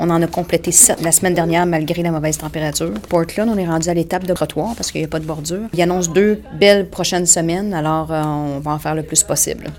On en a complété sept la semaine dernière malgré la mauvaise température. Portland, on est rendu à l'étape de trottoir parce qu'il n'y a pas de bordure. Il annonce deux belles prochaines semaines, alors euh, on va en faire le plus possible.